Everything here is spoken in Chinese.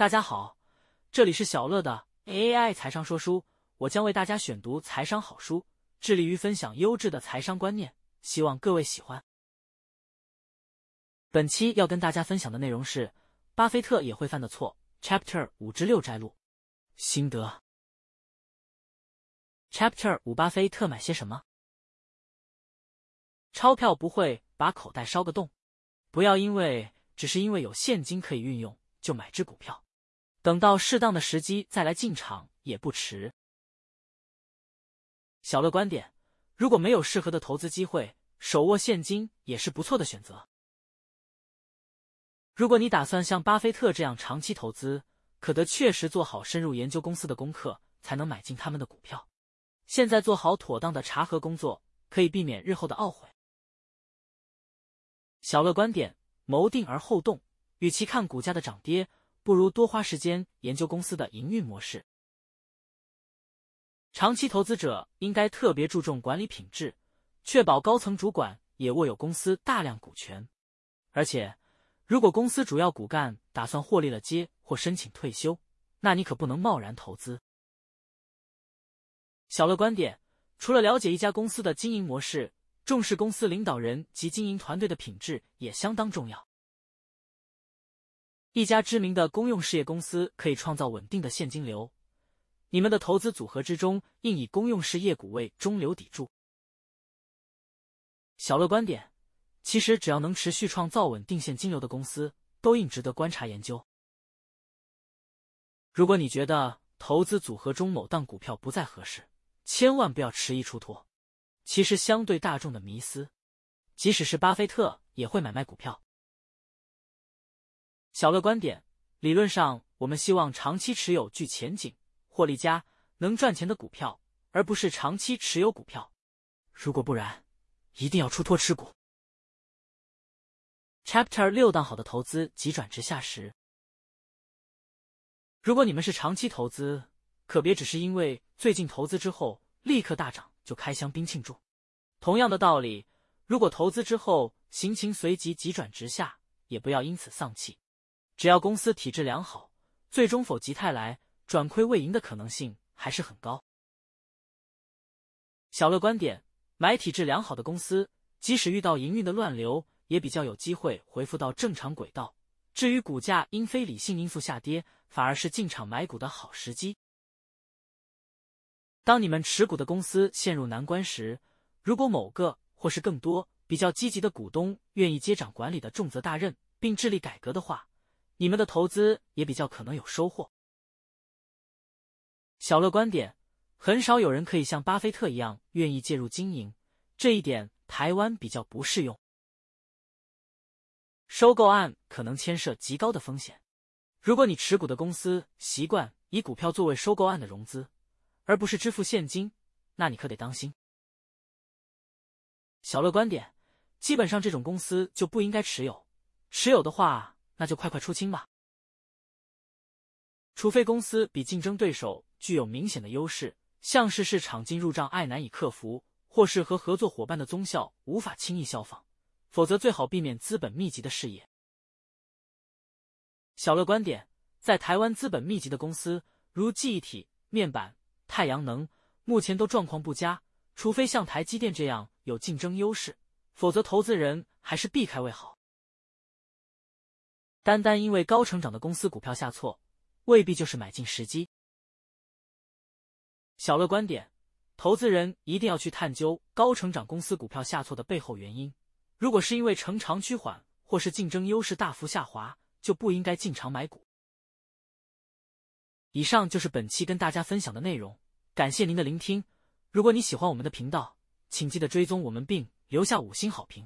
大家好，这里是小乐的 AI 财商说书，我将为大家选读财商好书，致力于分享优质的财商观念，希望各位喜欢。本期要跟大家分享的内容是巴菲特也会犯的错，Chapter 五至六摘录心得。Chapter 五：巴菲特买些什么？钞票不会把口袋烧个洞，不要因为只是因为有现金可以运用就买只股票。等到适当的时机再来进场也不迟。小乐观点：如果没有适合的投资机会，手握现金也是不错的选择。如果你打算像巴菲特这样长期投资，可得确实做好深入研究公司的功课，才能买进他们的股票。现在做好妥当的查核工作，可以避免日后的懊悔。小乐观点：谋定而后动，与其看股价的涨跌。不如多花时间研究公司的营运模式。长期投资者应该特别注重管理品质，确保高层主管也握有公司大量股权。而且，如果公司主要骨干打算获利了结或申请退休，那你可不能贸然投资。小乐观点：除了了解一家公司的经营模式，重视公司领导人及经营团队的品质也相当重要。一家知名的公用事业公司可以创造稳定的现金流，你们的投资组合之中应以公用事业股为中流砥柱。小乐观点：其实只要能持续创造稳定现金流的公司，都应值得观察研究。如果你觉得投资组合中某档股票不再合适，千万不要迟疑出脱。其实，相对大众的迷思，即使是巴菲特也会买卖股票。小乐观点：理论上，我们希望长期持有具前景、获利佳、能赚钱的股票，而不是长期持有股票。如果不然，一定要出脱持股。Chapter 六：当好的投资急转直下时，如果你们是长期投资，可别只是因为最近投资之后立刻大涨就开香槟庆祝。同样的道理，如果投资之后行情随即急转直下，也不要因此丧气。只要公司体质良好，最终否极泰来，转亏为盈的可能性还是很高。小乐观点：买体质良好的公司，即使遇到营运的乱流，也比较有机会恢复到正常轨道。至于股价因非理性因素下跌，反而是进场买股的好时机。当你们持股的公司陷入难关时，如果某个或是更多比较积极的股东愿意接掌管理的重责大任，并致力改革的话，你们的投资也比较可能有收获。小乐观点：很少有人可以像巴菲特一样愿意介入经营，这一点台湾比较不适用。收购案可能牵涉极高的风险，如果你持股的公司习惯以股票作为收购案的融资，而不是支付现金，那你可得当心。小乐观点：基本上这种公司就不应该持有，持有的话。那就快快出清吧，除非公司比竞争对手具有明显的优势，像是市场进入障碍难以克服，或是和合作伙伴的综效无法轻易效仿，否则最好避免资本密集的事业。小乐观点：在台湾资本密集的公司，如记忆体、面板、太阳能，目前都状况不佳，除非像台积电这样有竞争优势，否则投资人还是避开为好。单单因为高成长的公司股票下挫，未必就是买进时机。小乐观点：投资人一定要去探究高成长公司股票下挫的背后原因。如果是因为成长趋缓，或是竞争优势大幅下滑，就不应该进场买股。以上就是本期跟大家分享的内容，感谢您的聆听。如果你喜欢我们的频道，请记得追踪我们并留下五星好评。